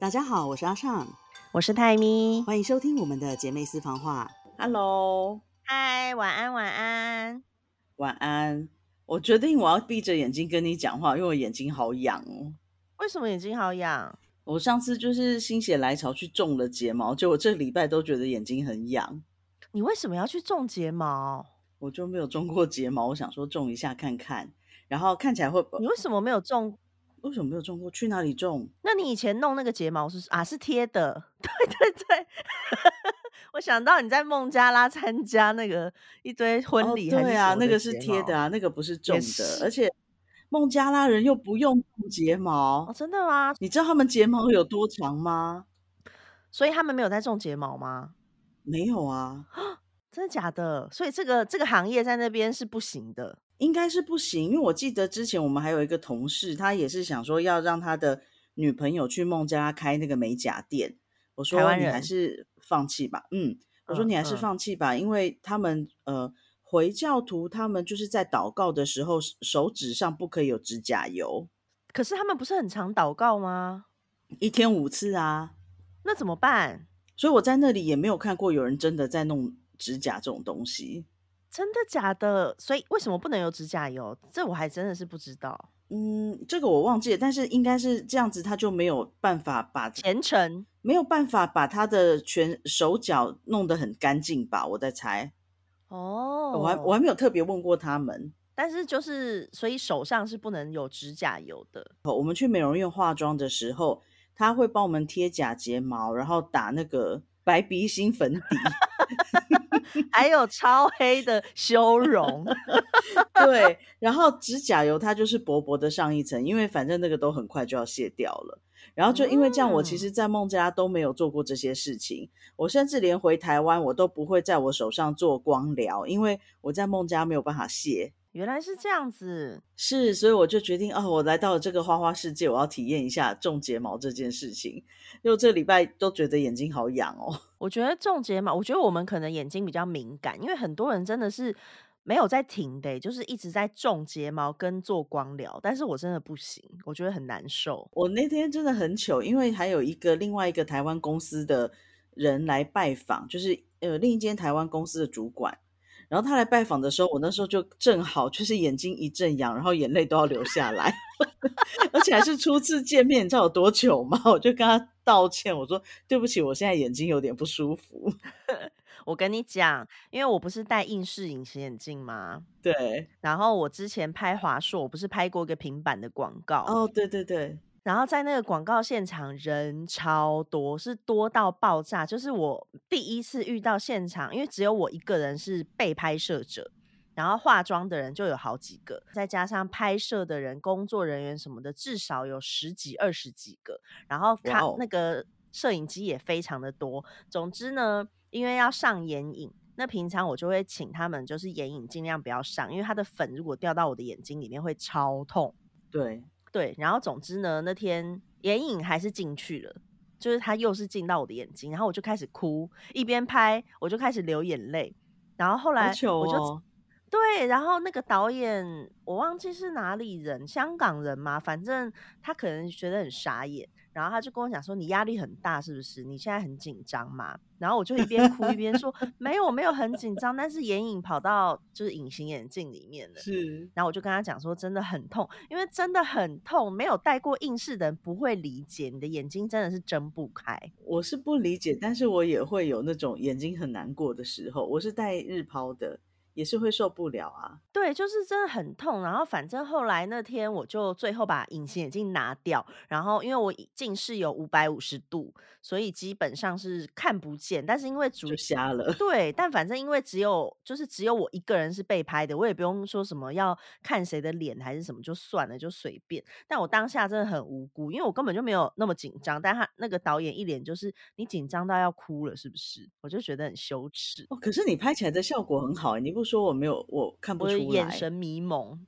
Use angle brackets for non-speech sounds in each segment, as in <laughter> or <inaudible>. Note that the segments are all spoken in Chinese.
大家好，我是阿尚，我是泰咪，欢迎收听我们的姐妹私房话。Hello，嗨，晚安，晚安。晚安。我决定我要闭着眼睛跟你讲话，因为我眼睛好痒哦。为什么眼睛好痒？我上次就是心血来潮去种了睫毛，就我这礼拜都觉得眼睛很痒。你为什么要去种睫毛？我就没有种过睫毛，我想说种一下看看，然后看起来会不你为什么没有种？为什么没有种过？去哪里种？那你以前弄那个睫毛是啊是贴的？对 <laughs> 对对，<laughs> 我想到你在孟加拉参加那个一堆婚哦礼对啊，那个是贴的啊，那个不是种的，而且孟加拉人又不用种睫毛哦，，真的吗？你知道他们睫毛有多长吗？所以他们没有在种睫毛吗？没有啊，<gasps> 真的假的？所以这个这个行业在那边是不行的。应该是不行，因为我记得之前我们还有一个同事，他也是想说要让他的女朋友去孟加拉开那个美甲店。我说你还是放弃吧，嗯，我说嗯你还是嗯放弃吧，因为他们呃回教徒他们就是在祷告的时候手指上不可以有指甲油，可是他们不是很常祷告吗？一天五次啊，那怎么办？所以我在那里也没有看过有人真的在弄指甲这种东西。真的假的？所以为什么不能有指甲油？这我还真的是不知道。嗯，这个我忘记了，但是应该是这样子，他就没有办法把前程没有办法把他的全手脚弄得很干净吧？我在猜，哦，我还我还没有特别问过他们。但是就是所以手上是不能有指甲油的。我们去美容院化妆的时候，他会帮我们贴假睫毛，然后打那个白鼻心粉底。还有超黑的修容，<laughs> 对，然后指甲油它就是薄薄的上一层，因为反正那个都很快就要卸掉了。然后就因为这样，我其嗯实，在孟加拉都没有做过这些事情。我甚至连回台湾，我都不会在我手上做光疗，因为我在孟加拉没有办法卸。原来是这样子。是，所以我就决定，哦，我来到了这个花花世界，我要体验一下种睫毛这件事情。因为这礼拜都觉得眼睛好痒哦。我觉得种睫毛，我觉得我们可能眼睛比较敏感，因为很多人真的是没有在停的欸、就是一直在种睫毛跟做光疗，但是我真的不行，我觉得很难受。我那天真的很糗，因为还有一个另外一个台湾公司的人来拜访，就是呃另一间台湾公司的主管。然后他来拜访的时候，我那时候就正好就是眼睛一阵痒，然后眼泪都要流下来，<laughs> 而且还是初次见面，你知道有多久吗？<laughs> 我就跟他道歉，我说对不起，我现在眼睛有点不舒服。<laughs> 我跟你讲，因为我不是戴硬式隐形眼镜吗？对，然后我之前拍华硕，我不是拍过一个平板的广告，哦，对对对，然后在那个广告现场人超多，是多到爆炸。就是我第一次遇到现场，因为只有我一个人是被拍摄者，然后化妆的人就有好几个，再加上拍摄的人、工作人员什么的，至少有十几、二十几个。然后看那个摄影机也非常的多。总之呢，因为要上眼影。那平常我就会请他们，就是眼影尽量不要上，因为它的粉如果掉到我的眼睛里面会超痛。对，对，然后总之呢，那天眼影还是进去了，就是它又是进到我的眼睛，然后我就开始哭，一边拍我就开始流眼泪，然后后来我就、哦。对，然后那个导演我忘记是哪里人，香港人嘛，反正他可能觉得很傻眼，然后他就跟我讲说：“你压力很大是不是？你现在很紧张嘛？”然后我就一边哭一边说：“没有，我没有很紧张，但是眼影跑到就是隐形眼镜里面了。”是，然后我就跟他讲说，真的很痛，因为真的很痛，没有戴过硬式的人不会理解，你的眼睛真的是睁不开。我是不理解，但是我也会有那种眼睛很难过的时候。我是戴日抛的，也是会受不了啊。对，就是真的很痛。然后反正后来那天我就最后把隐形眼镜拿掉，然后因为我近视有五百五十度，所以基本上是看不见。但是因为主就瞎了。<laughs> 对，但反正因为只有就是只有我一个人是被拍的，我也不用说什么要看谁的脸还是什么，就算了，就随便。但我当下真的很无辜，因为我根本就没有那么紧张，但他那个导演一脸就是你紧张到要哭了，是不是？我就觉得很羞耻，哦，可是你拍起来的效果很好欸，你不说我没有，我看不出来。眼神迷蒙。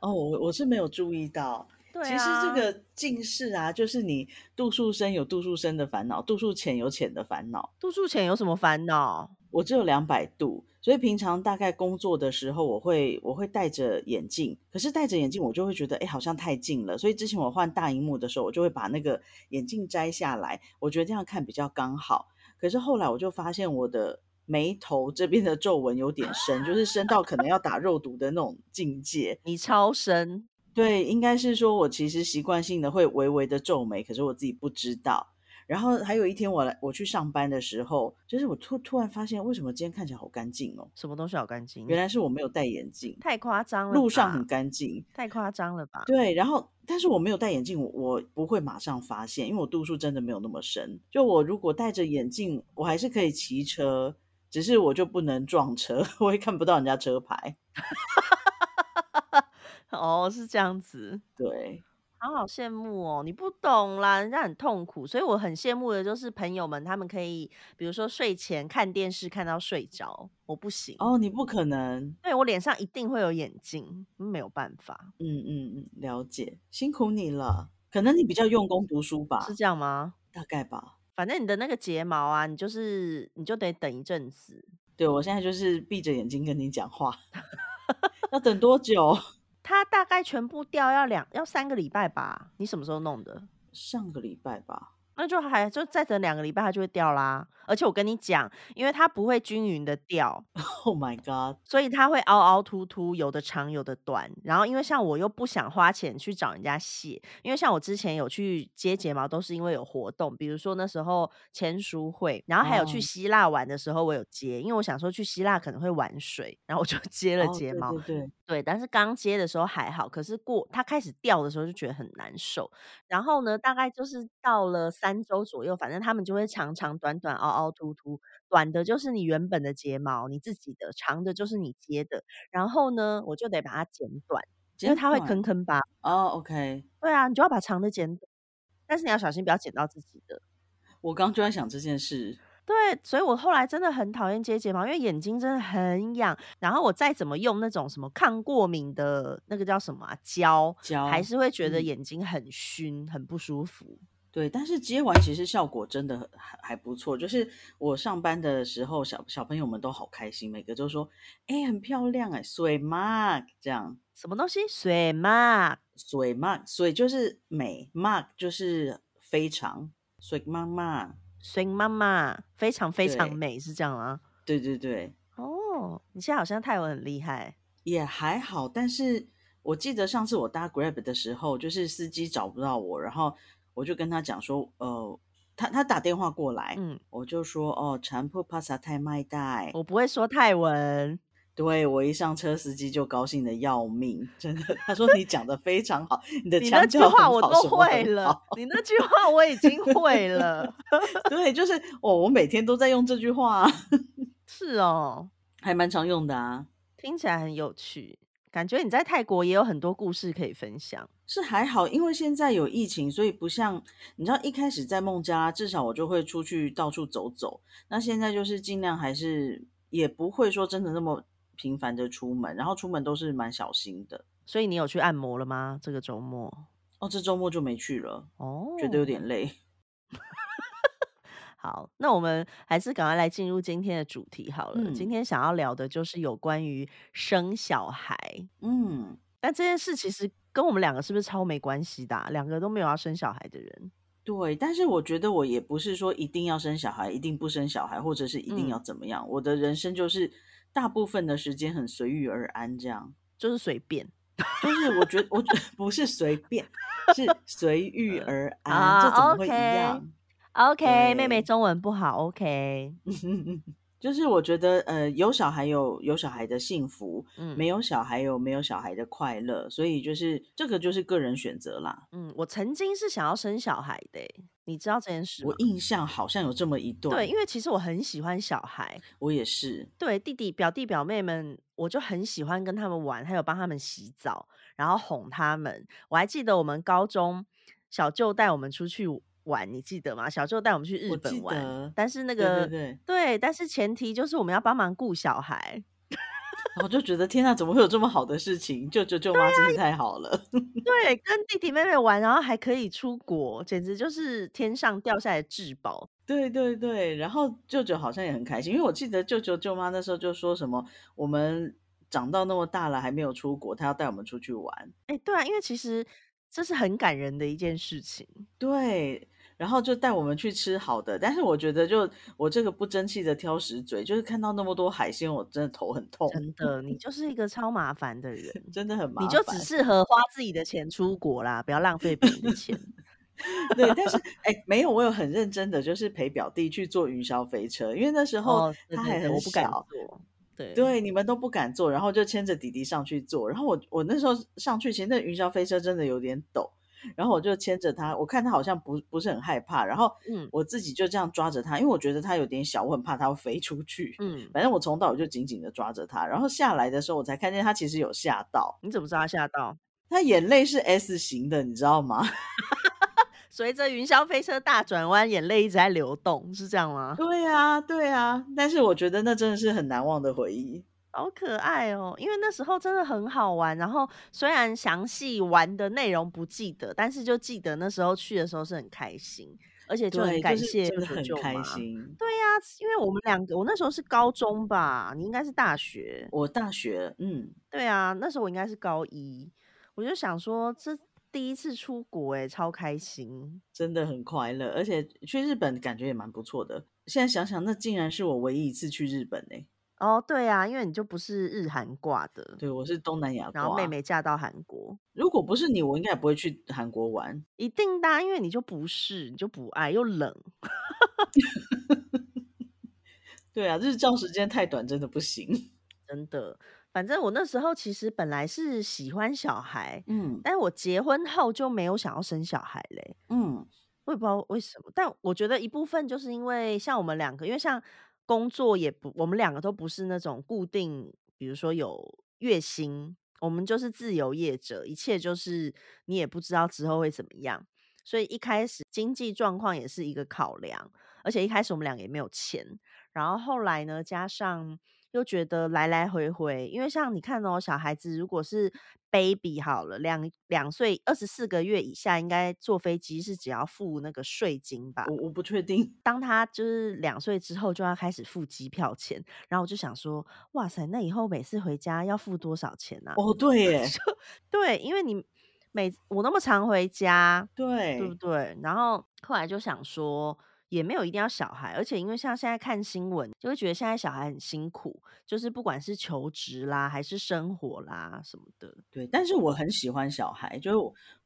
哦，我我是没有注意到。<laughs> 对其实啊，这个近视啊，就是你度数深有度数深的烦恼，度数浅有浅的烦恼。度数浅有什么烦恼？我只有两百度，所以平常大概工作的时候，我会我会戴着眼镜，可是戴着眼镜我就会觉得，哎，好像太近了。所以之前我换大荧幕的时候，我就会把那个眼镜摘下来，我觉得这样看比较刚好。可是后来我就发现我的眉头这边的皱纹有点深，就是深到可能要打肉毒的那种境界。你超深，对，应该是说我其实习惯性的会微微的皱眉，可是我自己不知道。然后还有一天我来我去上班的时候，就是我突突然发现，为什么今天看起来好干净哦？什么东西好干净？原来是我没有戴眼镜，太夸张了。路上很干净，太夸张了吧？对，然后但是我没有戴眼镜，我我不会马上发现，因为我度数真的没有那么深。就我如果戴着眼镜，我还是可以骑车，只是我就不能撞车，<laughs> 我也看不到人家车牌。<laughs> 哦，是这样子，对。好好羡慕哦！你不懂啦，人家很痛苦，所以我很羡慕的就是朋友们，他们可以比如说睡前看电视看到睡着，我不行哦，你不可能，对我脸上一定会有眼镜，没有办法。嗯嗯嗯，了解，辛苦你了。可能你比较用功读书吧？是这样吗？大概吧。反正你的那个睫毛啊，你就是你就得等一阵子。对我现在就是闭着眼睛跟你讲话，<laughs> 要等多久？<laughs> 它大概全部掉要两要三个礼拜吧？你什么时候弄的？上个礼拜吧。那就还就再等两个礼拜，它就会掉啦。而且我跟你讲，因为它不会均匀的掉，<laughs> Oh my god！所以它会凹凹凸凸，有的长，有的短。然后因为像我又不想花钱去找人家卸，因为像我之前有去接睫毛，都是因为有活动，比如说那时候签书会，然后还有去希腊玩的时候，我有接，因为我想说去希腊可能会玩水，然后我就接了睫毛。对对对，但是刚接的时候还好，可是过它开始掉的时候就觉得很难受。然后呢，大概就是到了三周左右，反正他们就会长长短短凹凹凸凸，短的就是你原本的睫毛，你自己的；长的就是你接的。然后呢，我就得把它剪短，因为它会坑坑疤。哦，OK，对啊，你就要把长的剪短，但是你要小心不要剪到自己的。我刚就在想这件事。对，所以我后来真的很讨厌接睫毛，因为眼睛真的很痒。然后我再怎么用那种什么抗过敏的那个叫什么啊胶，胶还是会觉得眼睛很熏，很不舒服。对，但是接完其实效果真的还还不错。就是我上班的时候，小小朋友们都好开心，每个都说：“哎，很漂亮哎，水 mark 这样。”什么东西？水 mark？水 mark？水就是美，mark 就是非常。水妈妈。水妈妈非常非常美，是这样吗？对对对。哦，你现在好像泰文很厉害。也还好，但是我记得上次我搭 Grab 的时候，就是司机找不到我，然后我就跟他讲说，呃，他他打电话过来，嗯，我就说，哦，产铺帕萨太麦带，我不会说泰文。对我一上车，司机就高兴的要命，真的。<laughs> 他说你讲的非常好，你的腔调话我都会了，你那句话我已经会了。<laughs> 对，就是哦，我每天都在用这句话。<laughs> 是哦，还蛮常用的啊，听起来很有趣，感觉你在泰国也有很多故事可以分享。是还好，因为现在有疫情，所以不像你知道一开始在孟加拉，至少我就会出去到处走走。那现在就是尽量还是也不会说真的那么。频繁的出门，然后出门都是蛮小心的。所以你有去按摩了吗？这个周末？哦，这周末就没去了。哦，觉得有点累。<laughs> 好，那我们还是赶快来进入今天的主题好了。今天想要聊的就是有关于生小孩。嗯，但这件事其实跟我们两个是不是超没关系的？两个都没有要生小孩的人。对，但是我觉得我也不是说一定要生小孩，一定不生小孩，或者是一定要怎么样。我的人生就是。大部分的时间很随遇而安，这样就是随便，就是我觉得我觉不是随便，是随遇而安，这怎么会一样？OK，妹妹中文不好，OK。<laughs> 就是我觉得，呃，有小孩有有小孩的幸福，嗯，没有小孩有没有小孩的快乐，所以就是这个就是个人选择啦。嗯，我曾经是想要生小孩的，你知道这件事吗？我印象好像有这么一段。对，因为其实我很喜欢小孩，我也是。对，弟弟、表弟、表妹们，我就很喜欢跟他们玩，还有帮他们洗澡，然后哄他们。我还记得我们高中小舅带我们出去。玩你记得吗？小时候带我们去日本玩，但是那个对对，但是前提就是我们要帮忙顾小孩。<laughs> 然后就觉得天呐，怎么会有这么好的事情？舅舅舅妈真是太好了。对，跟弟弟妹妹玩，然后还可以出国，简直就是天上掉下来的至宝。对对对，然后舅舅好像也很开心，因为我记得舅舅舅妈那时候就说什么，我们长到那么大了还没有出国，他要带我们出去玩。哎，对啊，因为其实这是很感人的一件事情。对，然后就带我们去吃好的，但是我觉得就我这个不争气的挑食嘴，就是看到那么多海鲜，我真的头很痛。真的，你就是一个超麻烦的人，<laughs> 真的很麻烦。你就只适合花自己的钱出国啦，不要浪费别人的钱。<laughs> 对，但是哎，没有，我有很认真的，就是陪表弟去坐云霄飞车，因为那时候他还很小，对对，你们都不敢坐，然后就牵着弟弟上去坐，然后我我那时候上去，其实那云霄飞车真的有点陡，然后我就牵着他，我看他好像不不是很害怕，然后嗯，我自己就这样抓着他，因为我觉得他有点小，我很怕他会飞出去，嗯，反正我从到我就紧紧的抓着他，然后下来的时候我才看见他其实有吓到，你怎么知道他吓到？他眼泪是 S 型的，你知道吗？<laughs> 随着云霄飞车大转弯，眼泪一直在流动，是这样吗？对啊，对啊。但是我觉得那真的是很难忘的回忆，好可爱哦！因为那时候真的很好玩。然后虽然详细玩的内容不记得，但是就记得那时候去的时候是很开心，而且就很感谢，就是很开心。对呀，因为我们两个，我那时候是高中吧，你应该是大学，我大学，嗯，对啊，那时候我应该是高一，我就想说这。第一次出国，哎，超开心，真的很快乐，而且去日本感觉也蛮不错的。现在想想，那竟然是我唯一一次去日本哎。哦，对啊，因为你就不是日韩挂的，对，我是东南亚。然后妹妹嫁到韩国，如果不是你，我应该也不会去韩国玩。一定的，因为你就不是，你就不爱，又冷。<laughs> 对啊，日照时间太短，真的不行，<laughs> 真的。反正我那时候其实本来是喜欢小孩，嗯，但是我结婚后就没有想要生小孩嘞，嗯，我也不知道为什么，但我觉得一部分就是因为像我们两个，因为像工作也不，我们两个都不是那种固定，比如说有月薪，我们就是自由业者，一切就是你也不知道之后会怎么样，所以一开始经济状况也是一个考量，而且一开始我们两个也没有钱，然后后来呢，加上。就觉得来来回回，因为像你看哦，小孩子如果是 baby 好了，两两岁二十四个月以下，应该坐飞机是只要付那个税金吧？我我不确定。当他就是两岁之后，就要开始付机票钱。然后我就想说，哇塞，那以后每次回家要付多少钱呢？哦，对 <laughs> 耶，对，因为你每我那么常回家，对，对不对？然后后来就想说。也没有一定要小孩，而且因为像现在看新闻，就会觉得现在小孩很辛苦，就是不管是求职啦，还是生活啦什么的。对，但是我很喜欢小孩，就是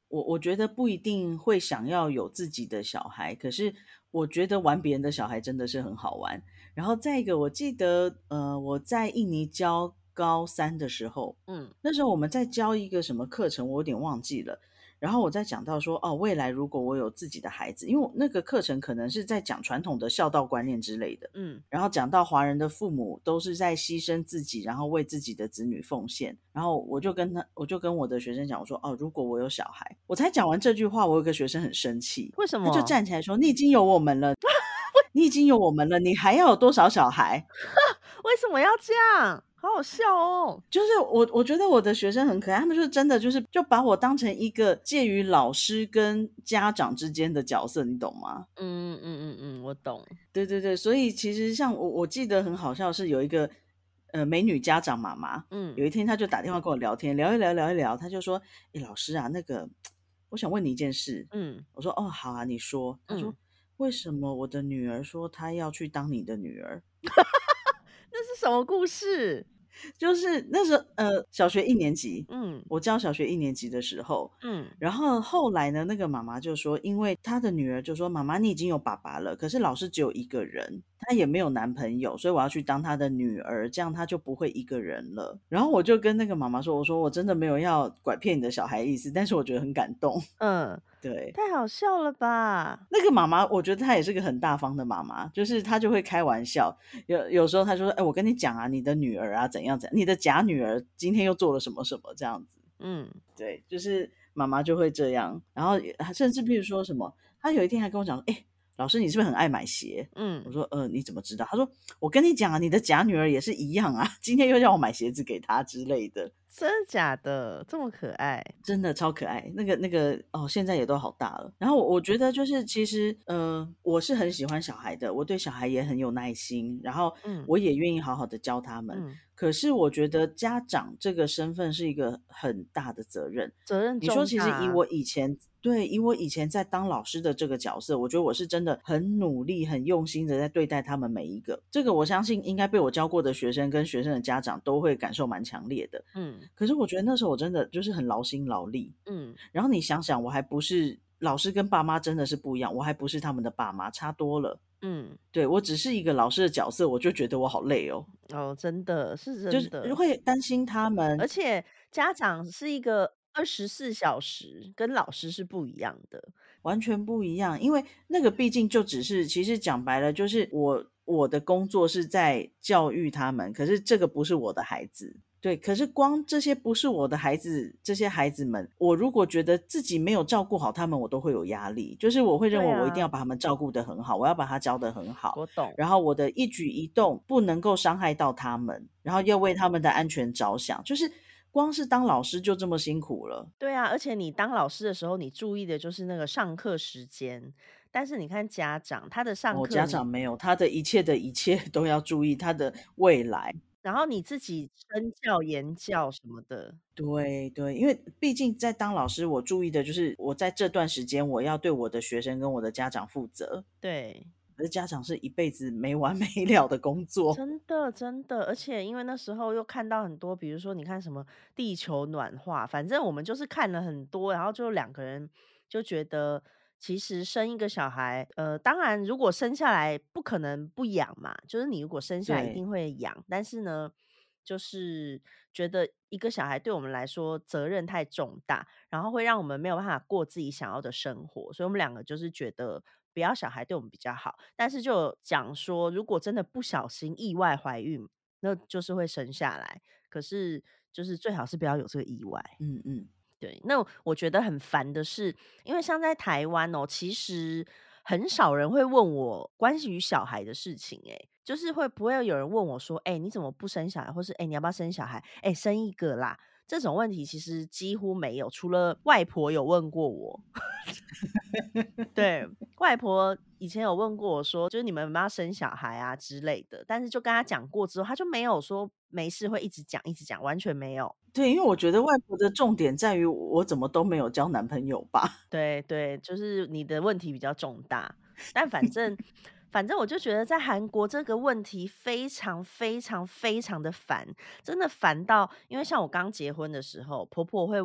我我觉得不一定会想要有自己的小孩，可是我觉得玩别人的小孩真的是很好玩。然后再一个，我记得呃我在印尼教高三的时候，嗯，那时候我们在教一个什么课程，我有点忘记了。然后我在讲到说，哦，未来如果我有自己的孩子，因为那个课程可能是在讲传统的孝道观念之类的，嗯，然后讲到华人的父母都是在牺牲自己，然后为自己的子女奉献。然后我就跟他，我就跟我的学生讲，我说，哦，如果我有小孩，我才讲完这句话，我有个学生很生气，为什么？他就站起来说，你已经有我们了，<laughs> 你已经有我们了，你还要有多少小孩？<laughs> 为什么要这样？好好笑哦！就是我，我觉得我的学生很可爱，他们就是真的，就是就把我当成一个介于老师跟家长之间的角色，你懂吗？嗯嗯嗯嗯，我懂。对对对，所以其实像我，我记得很好笑，是有一个呃美女家长妈妈，嗯，有一天她就打电话跟我聊天，聊一聊聊一聊，她就说：“哎，老师啊，那个我想问你一件事。”嗯，我说：“哦，好啊，你说。”她说：“为什么我的女儿说她要去当你的女儿？” <laughs> 那是什么故事？<laughs> 就是那时候，呃，小学一年级，嗯，我教小学一年级的时候，嗯，然后后来呢，那个妈妈就说，因为她的女儿就说，妈妈，你已经有爸爸了，可是老师只有一个人。她也没有男朋友，所以我要去当她的女儿，这样她就不会一个人了。然后我就跟那个妈妈说：“我说我真的没有要拐骗你的小孩意思，但是我觉得很感动。”嗯，<laughs> 对，太好笑了吧？那个妈妈，我觉得她也是个很大方的妈妈，就是她就会开玩笑，有有时候她说：“哎，我跟你讲啊，你的女儿啊怎样怎样，你的假女儿今天又做了什么什么这样子。”嗯，对，就是妈妈就会这样。然后甚至比如说什么，她有一天还跟我讲：“哎。”老师，你是不是很爱买鞋？”嗯我说：“呃，你怎么知道？”他说：“我跟你讲啊，你的假女儿也是一样啊，今天又让我买鞋子给她之类的。”真的假的？这么可爱？真的超可爱，那个那个哦，现在也都好大了。然后我我觉得就是其实呃，我是很喜欢小孩的，我对小孩也很有耐心，然后嗯我也愿意好好的教他们。嗯，可是我觉得家长这个身份是一个很大的责任。责任你说，其实以我以前对以我以前在当老师的这个角色，我觉得我是真的很努力、很用心的在对待他们每一个。这个我相信应该被我教过的学生跟学生的家长都会感受蛮强烈的。嗯可是我觉得那时候我真的就是很劳心劳力。嗯然后你想想，我还不是老师跟爸妈真的是不一样，我还不是他们的爸妈，差多了。嗯，对我只是一个老师的角色，我就觉得我好累哦，哦，真的是就真的，是会担心他们而。且家长是一个二十四小时，跟老师是不一样的。完全不一样，因为那个毕竟就只是，其实讲白了就是我我的工作是在教育他们，可是这个不是我的孩子。对，可是光这些不是我的孩子，这些孩子们，我如果觉得自己没有照顾好他们，我都会有压力，就是我会认为我一定要把他们照顾得很好，我要把他教得很好，我懂，然后我的一举一动不能够伤害到他们，然后要为他们的安全着想，就是光是当老师就这么辛苦了。对啊，而且你当老师的时候，你注意的就是那个上课时间。但是你看家长，他的上课家长没有，他的一切的一切 <laughs> 都要注意他的未来。然后你自己身教言教什么的，对对，因为毕竟在当老师，我注意的就是我在这段时间我要对我的学生跟我的家长负责。对，可是家长是一辈子没完 <laughs> 没了的工作。真的真的，而且因为那时候又看到很多，比如说你看什么地球暖化，反正我们就是看了很多，然后就两个人就觉得。其实生一个小孩，呃，当然如果生下来不可能不养嘛，就是你如果生下来一定会养，但是呢，就是觉得一个小孩对我们来说责任太重大，然后会让我们没有办法过自己想要的生活，所以我们两个就是觉得不要小孩对我们比较好。但是就有讲说，如果真的不小心意外怀孕，那就是会生下来，可是就是最好是不要有这个意外。嗯嗯，对，那我觉得很烦的是，因为像在台湾哦，其实很少人会问我关于小孩的事情、欸，就是会不会有人问我说，哎、你怎么不生小孩，或是哎、你要不要生小孩？哎、生一个啦。这种问题其实几乎没有，除了外婆有问过我。<laughs> 对，<laughs> 外婆以前有问过我说，就是你们有没有要生小孩啊之类的，但是就跟他讲过之后，他就没有说没事会一直讲一直讲，完全没有。对，因为我觉得外婆的重点在于我怎么都没有交男朋友吧。对对，就是你的问题比较重大，但反正反正我就觉得在韩国这个问题非常非常非常的烦，真的烦到，因为像我刚结婚的时候，婆婆会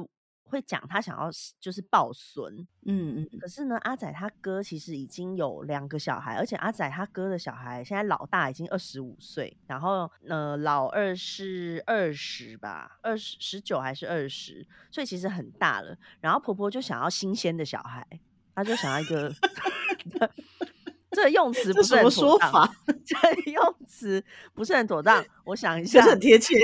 会讲她想要就是抱孙，嗯嗯，可是呢，阿仔他哥其实已经有两个小孩，而且阿仔他哥的小孩现在老大已经二十五岁，然后呃老二是二十吧，二十十九还是二十，所以其实很大了。然后婆婆就想要新鲜的小孩，她就想要一个，这个用词不是很妥当，说法？这个用词不是很妥当。我想一下是，很贴切。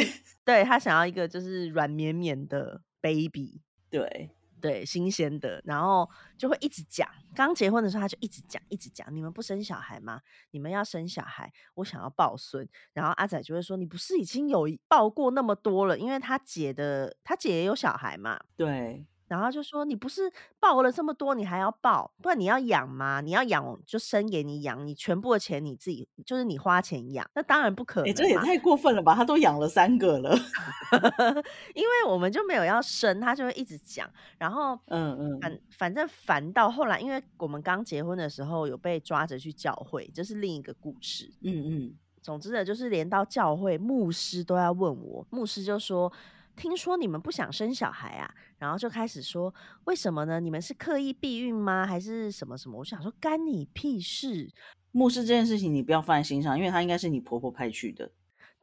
对他想要一个就是软绵绵的 baby。对，对，新鲜的，然后就会一直讲。刚结婚的时候，他就一直讲，一直讲，你们不生小孩吗？你们要生小孩，我想要抱孙。然后阿仔就会说，你不是已经有抱过那么多了？因为他姐的，他姐也有小孩嘛。对，然后就说你不是抱了这么多，你还要抱，不然你要养吗？你要养就生给你养，你全部的钱你自己就是你花钱养，那当然不可哎，能嘛。这也太过分了吧？他都养了三个了。<laughs> 因为我们就没有要生，他就会一直讲，然后嗯嗯，反反正烦到后来，因为我们刚结婚的时候有被抓着去教会，这是另一个故事。嗯嗯，总之呢，就是连到教会，牧师都要问我，牧师就说：“听说你们不想生小孩啊？”然后就开始说：“为什么呢？你们是刻意避孕吗？还是什么什么？”我想说，干你屁事！牧师这件事情你不要放在心上，因为他应该是你婆婆派去的。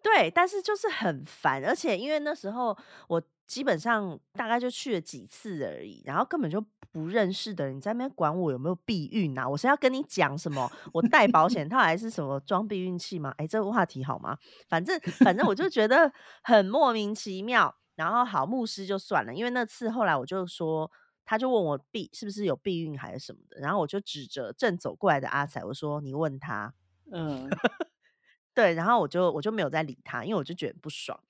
对，但是就是很烦，而且因为那时候我基本上大概就去了几次而已，然后根本就不认识的人，你在那边管我有没有避孕啊？我是要跟你讲什么？我戴保险套还是什么装避孕器吗？哎，这个话题好吗？反正反正我就觉得很莫名其妙。然后好，牧师就算了，因为那次后来我就说。他就问我避是不是有避孕还是什么的，然后我就指着正走过来的阿仔，我说你问他，嗯，对，然后我就我就没有再理他，因为我就觉得不爽。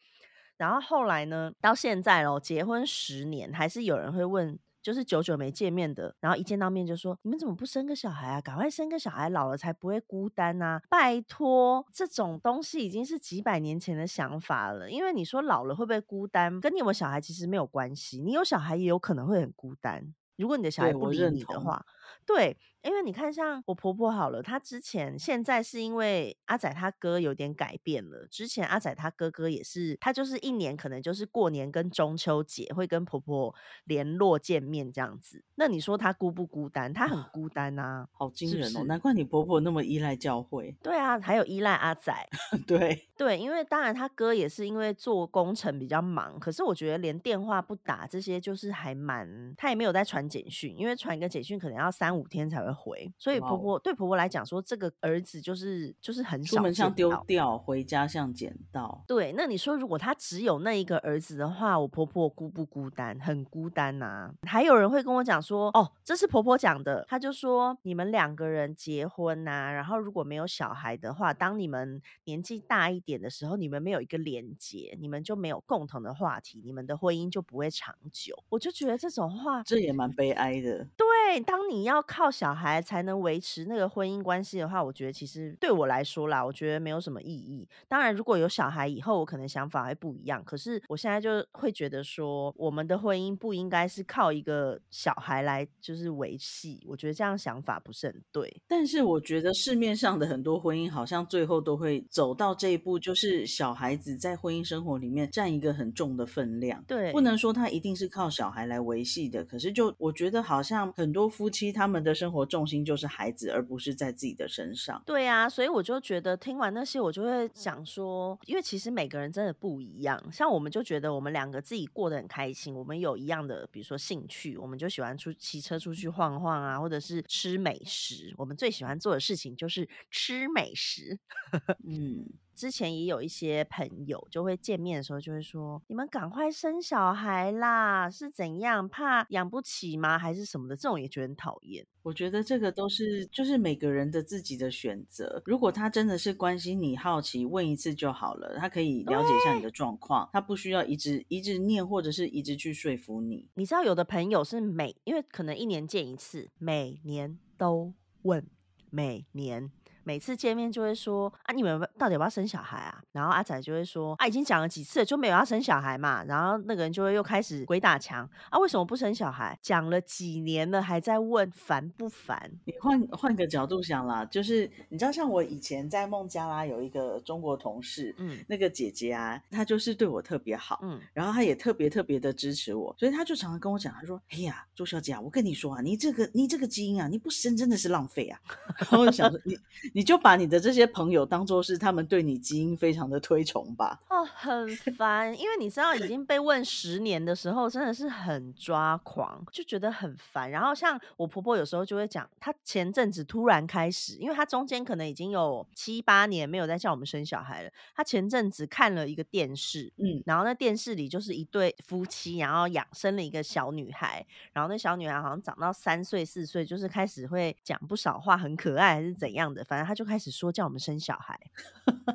然后后来呢，到现在咯，结婚十年，还是有人会问。就是久久没见面的，然后一见到面就说：“你们怎么不生个小孩啊？赶快生个小孩，老了才不会孤单啊！”拜托，这种东西已经是几百年前的想法了。因为你说老了会不会孤单，跟你有没有小孩其实没有关系。你有小孩也有可能会很孤单。如果你的小孩不理你的话，对。因为你看，像我婆婆好了，她之前现在是因为阿仔他哥有点改变了。之前阿仔他哥哥也是，他就是一年可能就是过年跟中秋节会跟婆婆联络见面这样子。那你说她孤不孤单？她很孤单啊，好惊人哦！难怪你婆婆那么依赖教会。对啊，还有依赖阿仔。<laughs> 对对，因为当然他哥也是因为做工程比较忙，可是我觉得连电话不打这些，就是还蛮他也没有在传简讯，因为传一个简讯可能要三五天才会。回，所以婆婆对婆婆来讲说，这个儿子就是就是很少出门像丢掉，回家像捡到。对，那你说如果他只有那一个儿子的话，我婆婆孤不孤单？很孤单呐。还有人会跟我讲说，哦，这是婆婆讲的，她就说你们两个人结婚呐，然后如果没有小孩的话，当你们年纪大一点的时候，你们没有一个连接，你们就没有共同的话题，你们的婚姻就不会长久。我就觉得这种话，这也蛮悲哀的。对，当你要靠小孩才能维持那个婚姻关系的话，我觉得其实对我来说啦，我觉得没有什么意义。当然，如果有小孩以后，我可能想法会不一样。可是我现在就会觉得说，我们的婚姻不应该是靠一个小孩来就是维系。我觉得这样想法不是很对。但是我觉得市面上的很多婚姻好像最后都会走到这一步，就是小孩子在婚姻生活里面占一个很重的分量。对，不能说他一定是靠小孩来维系的。可是就我觉得好像很多夫妻他们的生活重心。就是孩子，而不是在自己的身上。对啊，所以我就觉得听完那些，我就会想说，因为其实每个人真的不一样。像我们就觉得我们两个自己过得很开心，我们有一样的，比如说兴趣，我们就喜欢出骑车出去晃晃啊，或者是吃美食。我们最喜欢做的事情就是吃美食。<laughs> 嗯。之前也有一些朋友就会见面的时候就会说：“你们赶快生小孩啦，是怎样怕养不起吗？还是什么的？”这种也觉得很讨厌。我觉得这个都是就是每个人的自己的选择。如果他真的是关心你、好奇，问一次就好了。他可以了解一下你的状况，他不需要一直一直念或者是一直去说服你。你知道有的朋友是每因为可能一年见一次，每年都问，每年。每次见面就会说啊，你们到底要不要生小孩啊？然后阿仔就会说啊，已经讲了几次了就没有要生小孩嘛。然后那个人就会又开始鬼打墙啊，为什么不生小孩？讲了几年了还在问，烦不烦？你换换个角度想啦，就是你知道，像我以前在孟加拉有一个中国同事，嗯，那个姐姐啊，她就是对我特别好，嗯，然后她也特别特别的支持我，所以她就常常跟我讲，她说：“哎呀，朱小姐啊，我跟你说啊，你这个你这个基因啊，你不生真的是浪费啊。”然后我想说你。<laughs> 你就把你的这些朋友当做是他们对你基因非常的推崇吧。哦，很烦，因为你知道已经被问十年的时候，真的是很抓狂，就觉得很烦。然后像我婆婆有时候就会讲，她前阵子突然开始，因为她中间可能已经有七八年没有再叫我们生小孩了。她前阵子看了一个电视，嗯，然后那电视里就是一对夫妻，然后养生了一个小女孩，然后那小女孩好像长到三岁四岁，就是开始会讲不少话，很可爱还是怎样的，反正。他就开始说叫我们生小孩，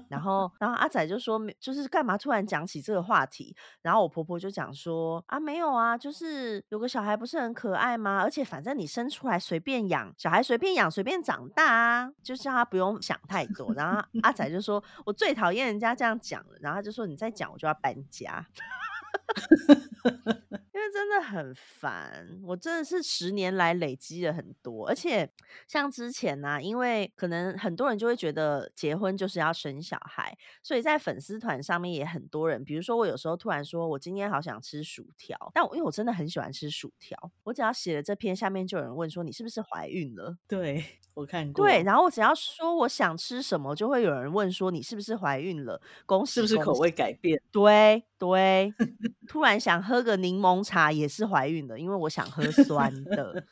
然后，然后阿仔就说，就是干嘛突然讲起这个话题？然后我婆婆就讲说，啊，没有啊，就是有个小孩不是很可爱吗？而且反正你生出来随便养，小孩随便养，随便长大啊，就叫他不用想太多。然后阿仔就说，我最讨厌人家这样讲了。然后他就说，你再讲我就要搬家。<laughs> 因为真的很烦，我真的是十年来累积了很多，而且像之前呢，因为可能很多人就会觉得结婚就是要生小孩，所以在粉丝团上面也很多人，比如说我有时候突然说我今天好想吃薯条，但我因为我真的很喜欢吃薯条，我只要写了这篇，下面就有人问说你是不是怀孕了？对我看过，对，然后我只要说我想吃什么，就会有人问说你是不是怀孕了？恭喜，是不是口味改变？对对，突然想喝个柠檬茶也是怀孕的，因为我想喝酸的。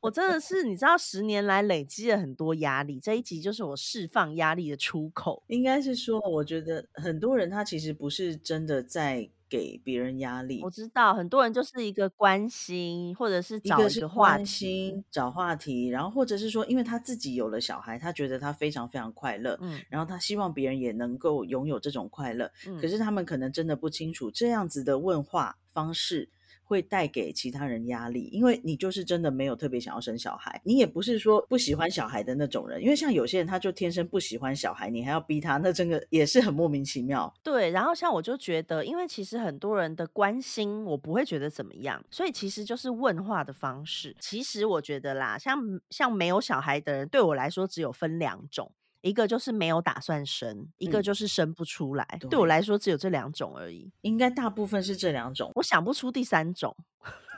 我真的是你知道，十年来累积了很多压力，这一集就是我释放压力的出口。应该是说，我觉得很多人他其实不是真的在。给别人压力。我知道很多人就是一个关心，或者是一个是找一个话关题。心找话题，然后或者是说，因为他自己有了小孩，他觉得他非常非常快乐，嗯然后他希望别人也能够拥有这种快乐。可嗯，是他们可能真的不清楚这样子的问话方式会带给其他人压力，因为你就是真的没有特别想要生小孩，你也不是说不喜欢小孩的那种人，因为像有些人他就天生不喜欢小孩，你还要逼他，那真的也是很莫名其妙。对。然后像我就觉得，因为其实很多人的关心，我不会觉得怎么样，所以其实就是问话的方式。其实我觉得啦，像像没有小孩的人，对我来说只有分两种。一个就是没有打算生，一个嗯就是生不出来。对对我来说，只有这两种而已，应该大部分是这两种。我想不出第三种。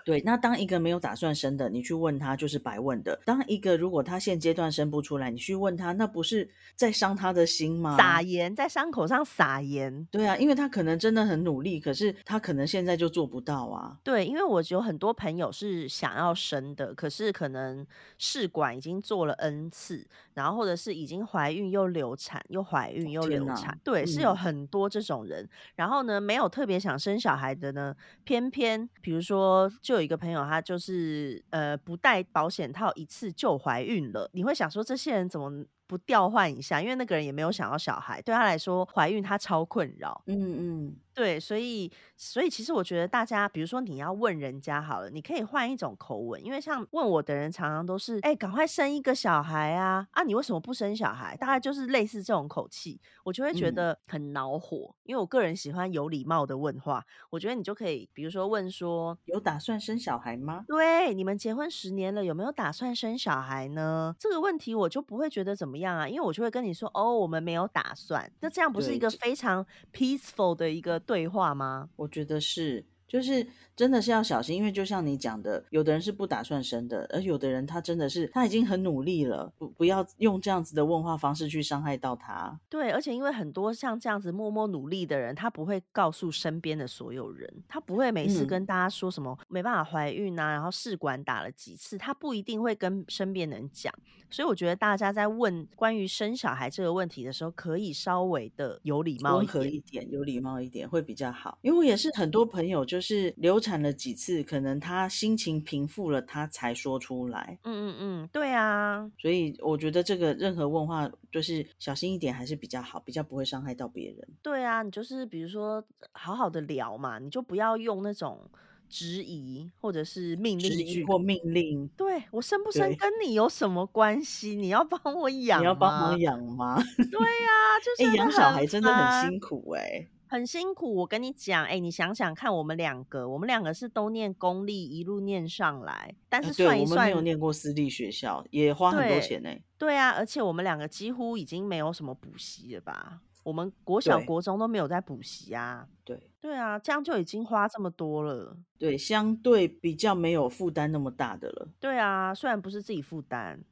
对，那当一个没有打算生的，你去问他就是白问的；当一个如果他现阶段生不出来，你去问他，那不是在伤他的心吗？撒盐在伤口上撒盐，对啊，因为他可能真的很努力，可是他可能现在就做不到啊。对，因为我有很多朋友是想要生的，可是可能试管已经做了 N 次，然后或者是已经怀孕又流产，又怀孕又流产，对，是有嗯很多这种人。然后呢，没有特别想生小孩的呢，偏偏比如说，就有一个朋友，他就是呃不戴保险套一次就怀孕了，你会想说这些人怎么？不调换一下，因为那个人也没有想要小孩，对他来说怀孕他超困扰。嗯嗯，对，所以所以其实我觉得大家，比如说你要问人家好了，你可以换一种口吻，因为像问我的人常常都是，哎、赶快生一个小孩啊！啊，你为什么不生小孩？大概就是类似这种口气，我就会觉嗯得很恼火。因为我个人喜欢有礼貌的问话，我觉得你就可以，比如说问说，有打算生小孩吗？对，你们结婚十年了，有没有打算生小孩呢？这个问题我就不会觉得怎么样啊，因为我就会跟你说，哦，我们没有打算。那这样不是一个非常 peaceful 的一个对话吗？我觉得是，就是真的是要小心，因为就像你讲的，有的人是不打算生的，而有的人他真的是他已经很努力了，不不要用这样子的问话方式去伤害到他。对，而且因为很多像这样子默默努力的人，他不会告诉身边的所有人，他不会每次嗯跟大家说什么没办法怀孕啊，然后试管打了几次，他不一定会跟身边人讲。所以我觉得大家在问关于生小孩这个问题的时候，可以稍微的有礼貌温一点。和一点，有礼貌一点会比较好。因为我也是很多朋友，就是流产了几次，可能他心情平复了，他才说出来。嗯嗯嗯，对啊，所以我觉得这个任何问话就是小心一点还是比较好，比较不会伤害到别人。对啊，你就是比如说好好的聊嘛，你就不要用那种质疑或者是命令句。或命令，对我生不生，跟你有什么关系？你要帮我养你要帮吗？忙养吗？对呀、就 <laughs> 哎、真的养小孩真的很，辛苦哎、很辛苦。我跟你讲，哎、你想想看，我们两个，我们两个是都念公立，一路念上来，但啊，是对，我们没有算一算，念过私立学校，也花很多钱呢、对啊，而且我们两个几乎已经没有什么补习了吧？我们国小、国中都没有在补习啊。对对啊，这样就已经花这么多了。对，相对比较没有负担那么大的了。对啊，虽然不是自己负担，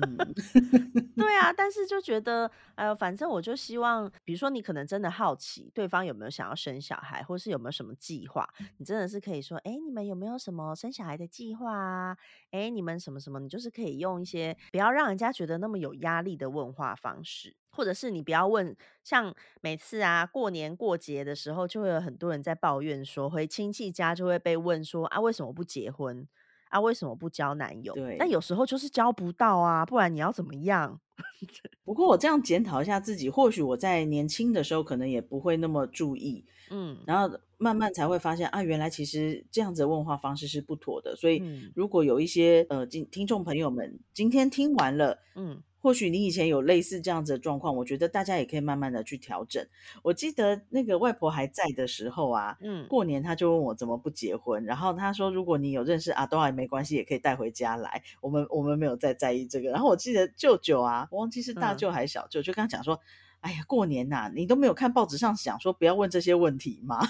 <laughs> 对啊，但是就觉得，哎呦，反正我就希望，比如说你可能真的好奇对方有没有想要生小孩，或是有没有什么计划，你真的是可以说，哎，你们有没有什么生小孩的计划啊？哎，你们什么什么，你就是可以用一些不要让人家觉得那么有压力的问话方式，或者是你不要问，像每次啊过年过节的时候，就会有很多人在抱怨说，回亲戚家就会被问说啊，为什么不结婚？啊，为什么不交男友？但对。有时候就是交不到啊，不然你要怎么样？<laughs> 不过我这样检讨一下自己，或许我在年轻的时候可能也不会那么注意，嗯然后慢慢才会发现啊，原来其实这样子的问话方式是不妥的。所以嗯如果有一些呃听听众朋友们今天听完了，嗯或许你以前有类似这样子的状况，我觉得大家也可以慢慢的去调整。我记得那个外婆还在的时候啊，嗯，过年她就问我怎么不结婚，然后她说如果你有认识阿多也没关系，也可以带回家来。我们我们没有再在意这个。然后我记得舅舅啊，我忘记是大嗯舅还是小舅，就跟他讲说。哎呀，过年呐、你都没有看报纸上讲说不要问这些问题吗？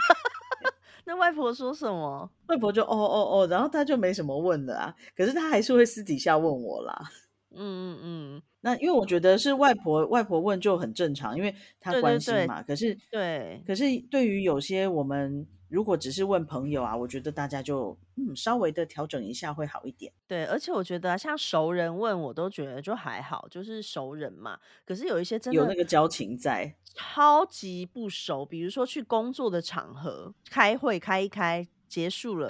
<laughs> 那外婆说什么？外婆就哦哦哦，然后她就没什么问的啊。可是她还是会私底下问我啦。嗯嗯嗯，那因为我觉得是外婆外婆问就很正常，因为她对对对关心嘛。可是对，可是对于有些我们如果只是问朋友啊，我觉得大家就嗯稍微的调整一下会好一点。对，而且我觉得啊像熟人问我都觉得就还好，就是熟人嘛。可是有一些真的有那个交情在，超级不熟，比如说去工作的场合开会开一开结束了，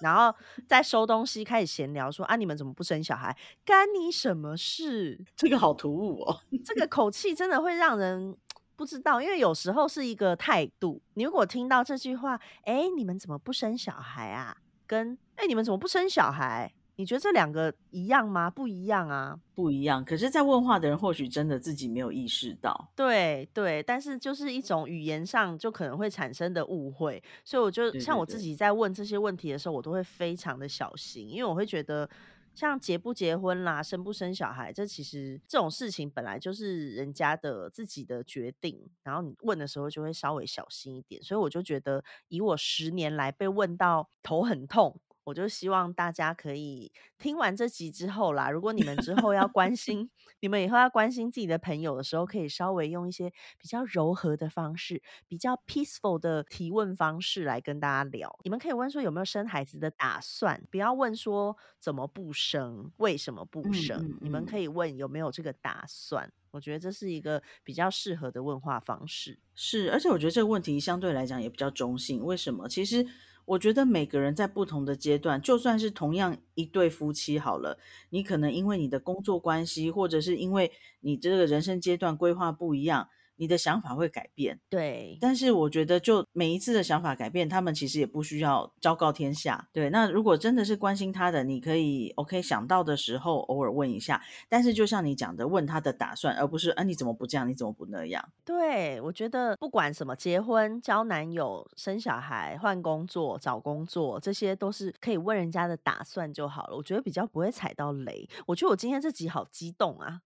然后在收东西开始闲聊说啊你们怎么不生小孩？干你什么事？这个好突兀哦。这个口气真的会让人不知道，因为有时候是一个态度。你如果听到这句话，哎，你们怎么不生小孩啊？跟哎，你们怎么不生小孩？你觉得这两个一样吗？不一样啊。不一样，可是，在问话的人或许真的自己没有意识到。对对，但是就是一种语言上就可能会产生的误会，所以我就像我自己在问这些问题的时候，我都会非常的小心，因为我会觉得。像结不结婚啦，生不生小孩，这其实这种事情本来就是人家的自己的决定，然后你问的时候就会稍微小心一点，所以我就觉得，以我十年来被问到头很痛，我就希望大家可以听完这集之后啦，如果你们之后要关 <laughs> 心，你们以后要关心自己的朋友的时候，可以稍微用一些比较柔和的方式，比较 peaceful 的提问方式来跟大家聊。你们可以问说有没有生孩子的打算，不要问说怎么不生，为什么不嗯生，嗯嗯你们可以问有没有这个打算。我觉得这是一个比较适合的问话方式。是，而且我觉得这个问题相对来讲也比较中性。为什么？其实我觉得每个人在不同的阶段，就算是同样一对夫妻好了，你可能因为你的工作关系，或者是因为你这个人生阶段规划不一样，你的想法会改变。对，但是我觉得，就每一次的想法改变，他们其实也不需要昭告天下。对，那如果真的是关心他的，你可以 OK 想到的时候偶尔问一下。但是就像你讲的，问他的打算，而不是啊你怎么不这样，你怎么不那样？对，我觉得不管什么结婚、交男友、生小孩、换工作、找工作，这些都是可以问人家的打算就好了。我觉得比较不会踩到雷。我觉得我今天这集好激动啊！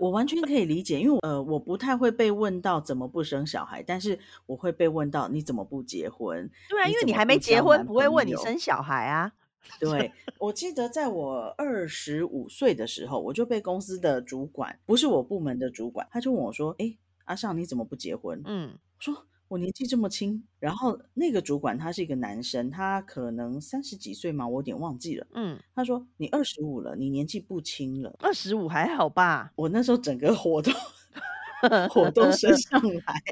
我完全可以理解，因为呃，我不太会被问到怎么不生小孩，但是我会被问到你怎么不结婚？对啊，因为你还没结婚，不会问你生小孩啊。<laughs> 对，我记得在我二十五岁的时候，我就被公司的主管，不是我部门的主管，他就问我说：“哎，阿尚你怎么不结婚？”嗯，我说我年纪这么轻，然后那个主管他是一个男生，他可能三十几岁嘛，我有点忘记了。嗯，他说你二十五了，你年纪不轻了。二十五还好吧？我那时候整个火都 <laughs> 火都升上来，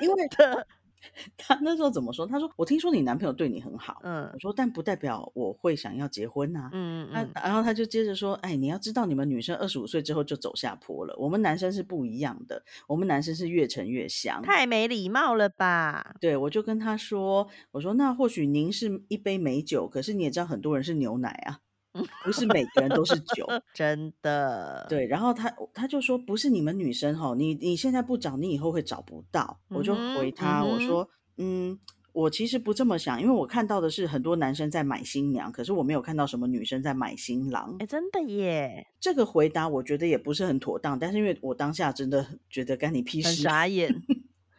因为的，<laughs> 他那时候怎么说？他说我听说你男朋友对你很好。嗯我说但不代表我会想要结婚呐、他嗯嗯，然后他就接着说：“哎，你要知道，你们女生二十五岁之后就走下坡了，我们男生是不一样的，我们男生是越沉越香。”太没礼貌了吧？对，我就跟他说：“我说那或许您是一杯美酒，可是你也知道很多人是牛奶啊，不是每个人都是酒。真的，，对，然后他他就说：不是你们女生哈，你你现在不找，你以后会找不到。我就回他、嗯我说：嗯，我其实不这么想，因为我看到的是很多男生在买新娘，可是我没有看到什么女生在买新郎。哎，真的耶，这个回答我觉得也不是很妥当，但是因为我当下真的觉得干你屁事很。傻眼，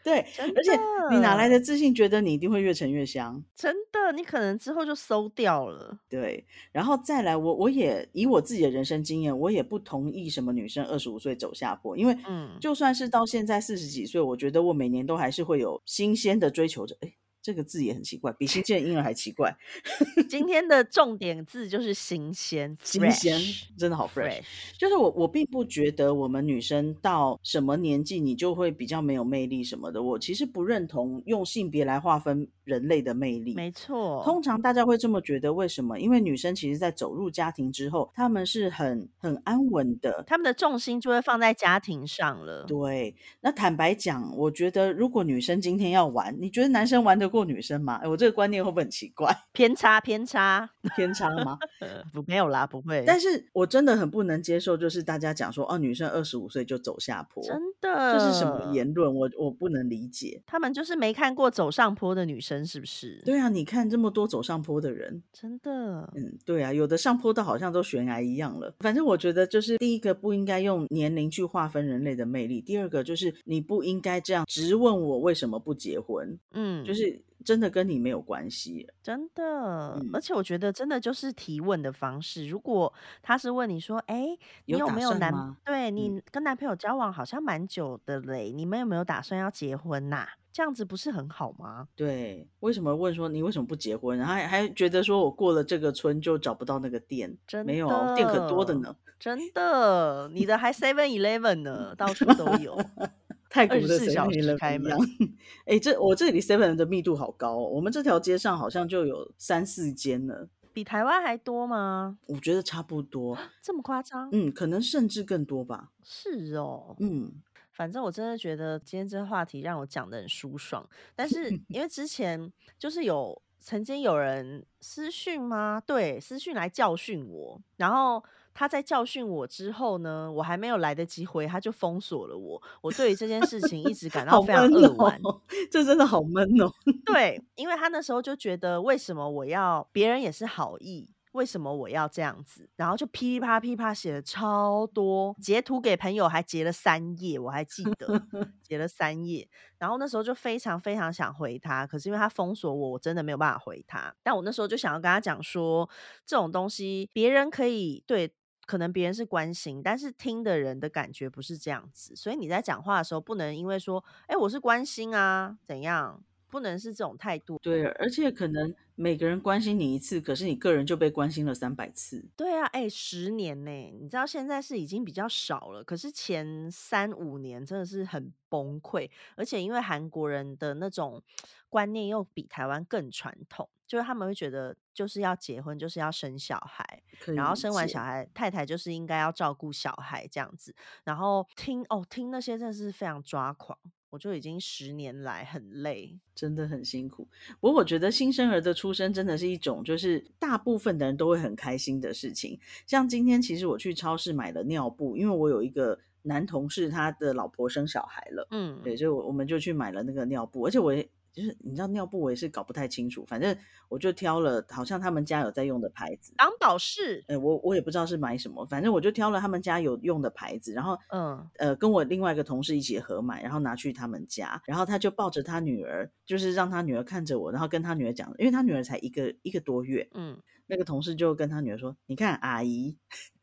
对，而且你哪来的的自信，觉得你一定会越沉越香？真的，你可能之后就馊掉了。对，然后再来，我我也以我自己的人生经验，我也不同意什么女生二十五岁走下坡，因为嗯就算是到现在四十几岁，我觉得我每年都还是会有新鲜的追求者。哎，这个字也很奇怪，比新鲜婴儿还奇怪，<laughs> 今天的重点字就是新鲜，新鲜真的好 fresh。fresh 就是我我并不觉得我们女生到什么年纪你就会比较没有魅力什么的，我其实不认同用性别来划分人类的魅力。没错，通常大家会这么觉得，为什么？因为女生其实在走入家庭之后，她们是很很安稳的。她们的重心就会放在家庭上了。对，那坦白讲，我觉得如果女生今天要玩，你觉得男生玩得过女生吗？哎，我这个观念会不会很奇怪、<laughs> 偏差偏差，偏差吗？<laughs> 呃，不没有啦，不会，但是我真的很不能接受，就是大家讲说，哦，女生二十五岁就走下坡，真的这是什么？言论？我我不能理解。他们就是没看过走上坡的女生，是不是？对啊，你看这么多走上坡的人，真的，嗯，对啊，有的上坡到好像都悬崖一样了。反正我觉得，就是第一个不应该用年龄去划分人类的魅力，第二个就是你不应该这样直问我为什么不结婚，嗯，就是真的跟你没有关系。真的，嗯而且我觉得真的就是提问的方式。如果他是问你说：“哎，你有没有男？对嗯你跟男朋友交往好像蛮久的嘞，你们有没有打算要结婚呐、这样子不是很好吗？对，为什么问说你为什么不结婚？然后还还觉得说我过了这个村就找不到那个店，真没有哦店可多的的呢。真的，你的还 Seven Eleven 呢，到处都有。泰国的24小 7-Eleven 时开一样。哎，这我这里 Seven 的密度好高哦，我们这条街上好像就有三四间了，比台湾还多吗？我觉得差不多。这么夸张？嗯，可能甚至更多吧。是哦，嗯，反正我真的觉得今天这个话题让我讲的很舒爽，但是 <laughs> 因为之前就是有曾经有人私讯吗？对，私讯来教训我，然后他在教训我之后呢，我还没有来得及回，他就封锁了我。我对于这件事情一直感到非常闷扼腕。哦，这真的好闷哦。<laughs> 对，因为他那时候就觉得，为什么我要别人也是好意，为什么我要这样子？然后就噼里啪噼里啪写了超多，截图给朋友还截了三页，我还记得截了三页。然后那时候就非常非常想回他，可是因为他封锁我，我真的没有办法回他。但我那时候就想要跟他讲说，这种东西别人可以对。可能别人是关心，但是听的人的感觉不是这样子，所以你在讲话的时候不能因为说，哎、我是关心啊，怎样，不能是这种态度。对，而且可能每个人关心你一次，可是你个人就被关心了三百次。对啊，哎、十年呢、你知道现在是已经比较少了，可是前三五年真的是很崩溃，而且因为韩国人的那种观念又比台湾更传统，就是他们会觉得就是要结婚就是要生小孩，然后生完小孩，太太就是应该要照顾小孩这样子。然后听哦，听那些真的是非常抓狂，我就已经十年来很累。真的很辛苦。不过我觉得新生儿的出生真的是一种，就是大部分的人都会很开心的事情。像今天其实我去超市买了尿布，因为我有一个男同事，他的老婆生小孩了，嗯，对，就我们就去买了那个尿布，而且我也就是你知道尿布我也是搞不太清楚，反正我就挑了好像他们家有在用的牌子。当宝适，呃，我我也不知道是买什么，反正我就挑了他们家有用的牌子，然后嗯呃跟我另外一个同事一起合买，然后拿去他们家，然后他就抱着他女儿，就是让他女儿看着我，然后跟他女儿讲，因为他女儿才一个一个多月，嗯那个同事就跟他女儿说：“你看阿姨。”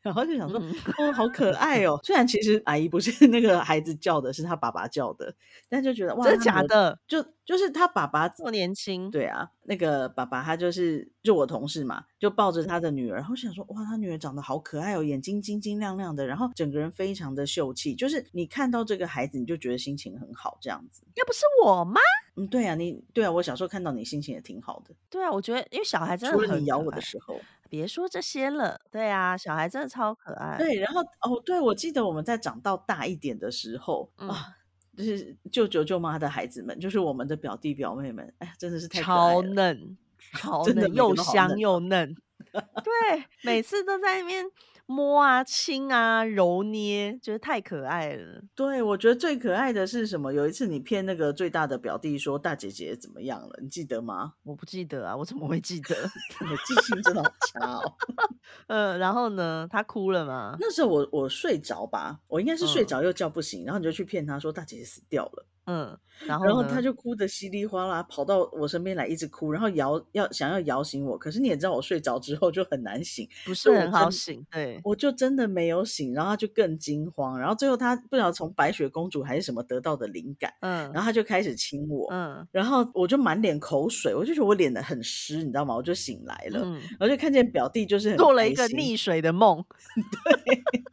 然后就想说：“嗯哦，好可爱哦！<laughs> ”虽然其实阿姨不是那个孩子叫的，是他爸爸叫的，但就觉得哇，真的？假的？就就是他爸爸这么年轻？对啊，那个爸爸他就是就我同事嘛，就抱着他的女儿，然后想说哇，他女儿长得好可爱哦，眼睛晶晶亮亮的，然后整个人非常的秀气，就是你看到这个孩子，你就觉得心情很好这样子。那不是我吗？嗯，对啊，你对啊，我小时候看到你心情也挺好的，对啊，我觉得因为小孩真的除了你咬我的时候。别说这些了。对啊，小孩真的超可爱。对，然后哦，对，我记得我们在长到大一点的时候、嗯啊，就是舅舅舅妈的孩子们，就是我们的表弟表妹们，哎呀，真的是太可爱超。嫩，超嫩，又香又嫩。对，每次都在那边摸啊、亲啊、揉捏，觉得太可爱了。对，我觉得最可爱的是什么？有一次你骗那个最大的表弟说大姐姐怎么样了，你记得吗？我不记得啊，我怎么会记得？<laughs> 你的记性真的好差哦。<laughs> 嗯，然后呢，他哭了吗？那时候我我睡着吧，我应该是睡嗯着又叫不醒，然后你就去骗他说大姐姐死掉了，嗯，然后然后他就哭得稀里哗啦，跑到我身边来一直哭，然后摇要想要摇醒我，可是你也知道我睡着之后就很难醒，不是很好醒，对，我就真的没有醒，然后他就更惊慌，然后最后他不知道从白雪公主还是什么得到的灵感，嗯然后他就开始亲我，嗯然后我就满脸口水，我就觉得我脸的很湿，你知道吗？我就醒来了，嗯，然后就看见表弟就是 <laughs> 很做了一个溺水的梦。<laughs>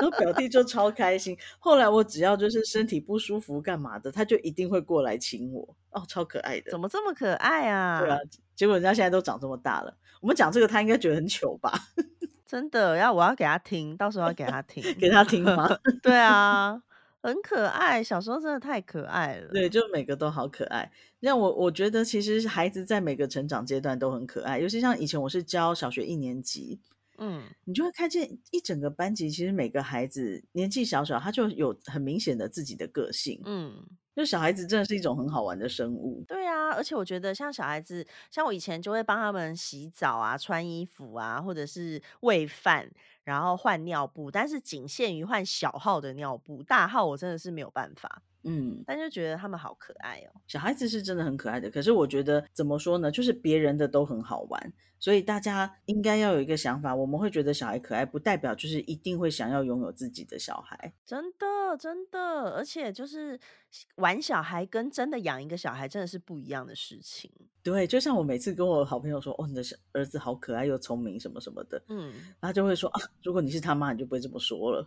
然后表弟就超开心。后来我只要就是身体不舒服干嘛的，他就一定会过来亲我，哦，超可爱的怎。么这么可爱啊？对啊，结果人家现在都长这么大了，我们讲这个他应该觉得很糗吧？<laughs> 真的要我要给他听，到时候要给他听。给他听吗？<laughs> 对啊，很可爱，小时候真的太可爱了。对，就每个都好可爱。让我我觉得其实孩子在每个成长阶段都很可爱，尤其像以前我是教小学一年级，嗯，你就会看见一整个班级，其实每个孩子年纪小小，他就有很明显的自己的个性。嗯，就小孩子真的是一种很好玩的生物。对啊，而且我觉得像小孩子，像我以前就会帮他们洗澡啊、穿衣服啊，或者是喂饭，然后换尿布，但是仅限于换小号的尿布，大号我真的是没有办法。嗯，但就觉得他们好可爱哦。小孩子是真的很可爱的，可是我觉得怎么说呢，就是别人的都很好玩，所以大家应该要有一个想法，我们会觉得小孩可爱，不代表就是一定会想要拥有自己的小孩。真的，真的，而且就是玩小孩跟真的养一个小孩真的是不一样的事情。对，就像我每次跟我好朋友说，哦，你的儿子好可爱又聪明什么什么的，嗯，他就会说啊，如果你是他妈，你就不会这么说了。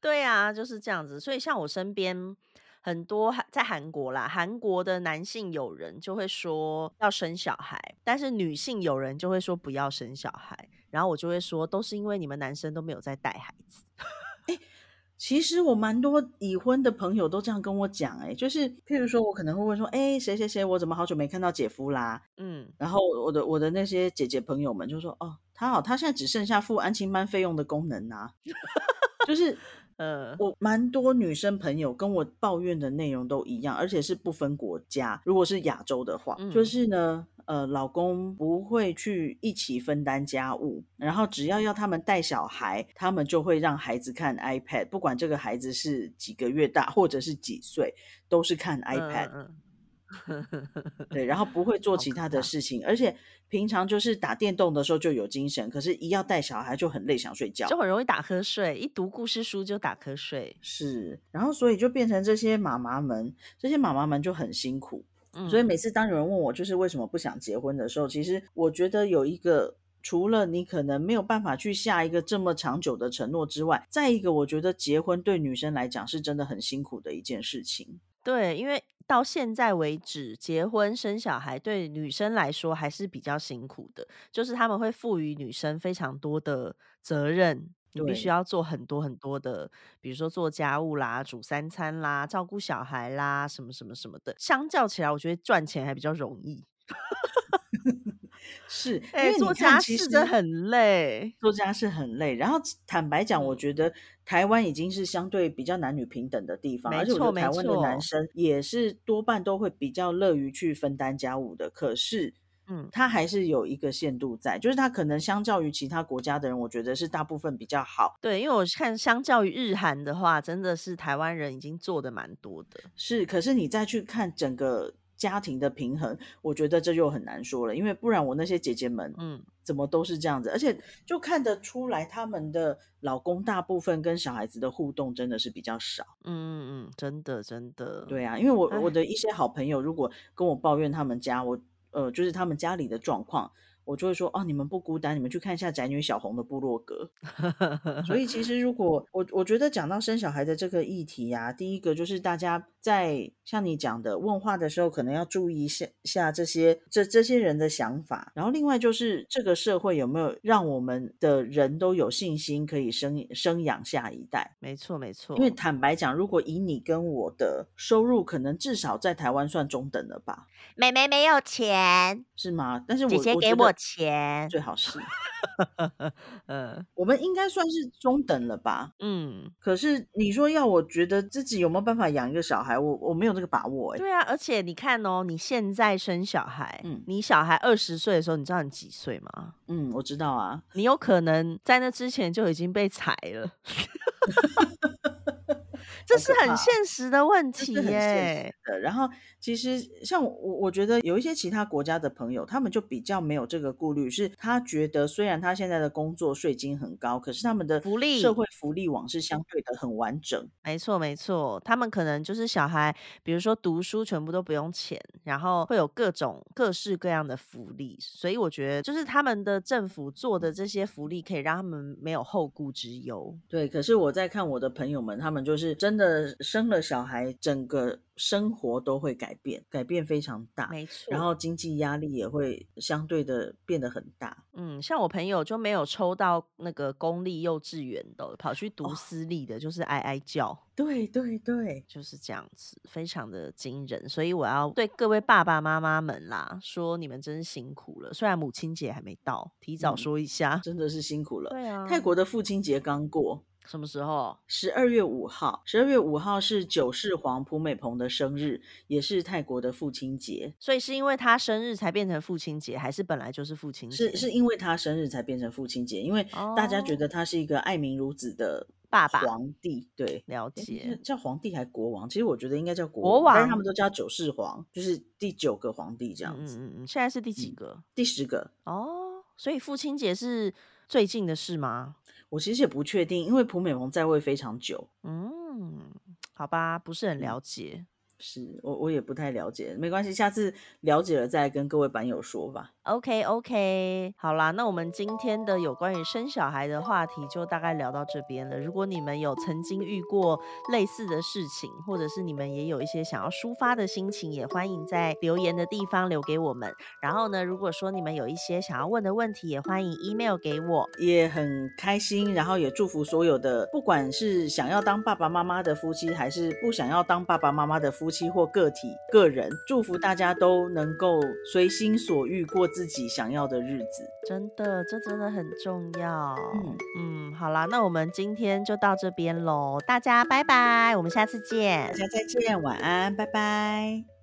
对啊，就是这样子。所以像我身边很多韩在韩国啦，韩国的男性友人就会说要生小孩，但是女性友人就会说不要生小孩。然后我就会说，都是因为你们男生都没有在带孩子。其实我蛮多已婚的朋友都这样跟我讲，哎，就是譬如说我可能会问说，哎，谁谁谁，我怎么好久没看到姐夫啦？嗯，然后我的我的那些姐姐朋友们就说，哦，他好，他现在只剩下付安亲班费用的功能啊，<laughs> 就是。呃，我蛮多女生朋友跟我抱怨的内容都一样，而且是不分国家。如果是亚洲的话，嗯就是呢，呃，老公不会去一起分担家务，然后只要要他们带小孩，他们就会让孩子看 iPad，不管这个孩子是几个月大或者是几岁，都是看 iPad。嗯嗯对，然后不会做其他的事情，而且平常就是打电动的时候就有精神，可是一要带小孩就很累，想睡觉。就很容易打瞌睡，一读故事书就打瞌睡。是，然后所以就变成这些妈妈们，这些妈妈们就很辛苦。嗯，所以每次当有人问我就是为什么不想结婚的时候，其实我觉得有一个。除了你可能没有办法去下一个这么长久的承诺之外，再一个，我觉得结婚对女生来讲是真的很辛苦的一件事情。对，因为到现在为止，结婚生小孩对女生来说还是比较辛苦的，就是他们会赋予女生非常多的责任，你必须对要做很多很多的，比如说做家务啦、煮三餐啦、照顾小孩啦，什么什么什么的。相较起来，我觉得赚钱还比较容易。是，因哎、为你做家事真的实很累。做家事很累。然后坦白讲，我嗯觉得台湾已经是相对比较男女平等的地方，没而且我觉错没得台湾的男生也是多半都会比较乐于去分担家务的。可是，嗯他还是有一个限度在，就是他可能相较于其他国家的人，我觉得是大部分比较好。对，因为我看相较于日韩的话，真的是台湾人已经做的蛮多的。是，可是你再去看整个家庭的平衡，我觉得这就很难说了，因为不然我那些姐姐们，嗯，怎么都是这样子，而且就看得出来，他们的老公大部分跟小孩子的互动真的是比较少。嗯嗯嗯，真的真的。对啊，因为我我的一些好朋友，如果跟我抱怨他们家，我呃就是他们家里的状况，我就会说哦，你们不孤单，你们去看一下宅女小红的部落格。所以其实如果我我觉得讲到生小孩的这个议题呀、第一个就是大家在像你讲的问话的时候，可能要注意一下下这些这这些人的想法，然后另外就是这个社会有没有让我们的人都有信心可以生生养下一代。没错没错。因为坦白讲，如果以你跟我的收入，可能至少在台湾算中等了吧？妹妹没有钱，是吗？但是我姐姐给我钱。最好是，嗯我们应该算是中等了吧？嗯，可是你说要我觉得自己有没有办法养一个小孩，我我没有这个把握哎、对啊，而且你看哦，你现在生小孩，嗯你小孩二十岁的时候，你知道你几岁吗？嗯，我知道啊，你有可能在那之前就已经被裁了，<laughs> 这是很现实的问题耶。然后其实像我，我觉得有一些其他国家的朋友，他们就比较没有这个顾虑，是他觉得虽然他现在的工作税金很高，可是他们的福利社会福利网是相对的很完整。没错，没错，他们可能就是小孩，比如说读书全部都不用钱，然后会有各种各式各样的福利，所以我觉得就是他们的政府做的这些福利，可以让他们没有后顾之忧。对，可是我在看我的朋友们，他们就是真的生了小孩，整个生活都会改变，改变非常大，没错，然后经济压力也会相对的变得很大。嗯，像我朋友就没有抽到那个公立幼稚园的，跑去读哦私立的，就是哀哀叫。对对对，就是这样子，非常的惊人，所以我要对各位爸爸妈妈们啦说，你们真辛苦了。虽然母亲节还没到，提早嗯说一下。真的是辛苦了。对啊，泰国的父亲节刚过，什么时候？十二月五号，十二月五号是九世皇普美蓬的生日，也是泰国的父亲节。所以是因为他生日才变成父亲节，还是本来就是父亲节？是是因为他生日才变成父亲节，因为大家觉哦得他是一个爱民如子的爸爸皇帝，对，了解。叫皇帝还国王？其实我觉得应该叫国国但是他们都叫九世皇，就是第九个皇帝这嗯样子，嗯嗯嗯，现在是第几嗯个？第十个。哦，所以父亲节是最近的事吗？我其实也不确定，因为蒲美红在位非常久，嗯，好吧，不是很嗯了解。是我我也不太了解，没关系，下次了解了再跟各位版友说吧。OK OK，好啦，那我们今天的有关于生小孩的话题就大概聊到这边了。如果你们有曾经遇过类似的事情，或者是你们也有一些想要抒发的心情，也欢迎在留言的地方留给我们。然后呢，如果说你们有一些想要问的问题，也欢迎 email 给我。也很开心，然后也祝福所有的，不管是想要当爸爸妈妈的夫妻，还是不想要当爸爸妈妈的夫妻或个体个人，祝福大家都能够随心所欲过自己想要的日子。真的，这真的很重要。嗯嗯，好啦，那我们今天就到这边喽，大家拜拜，我们下次见大。家再见，晚安，拜拜。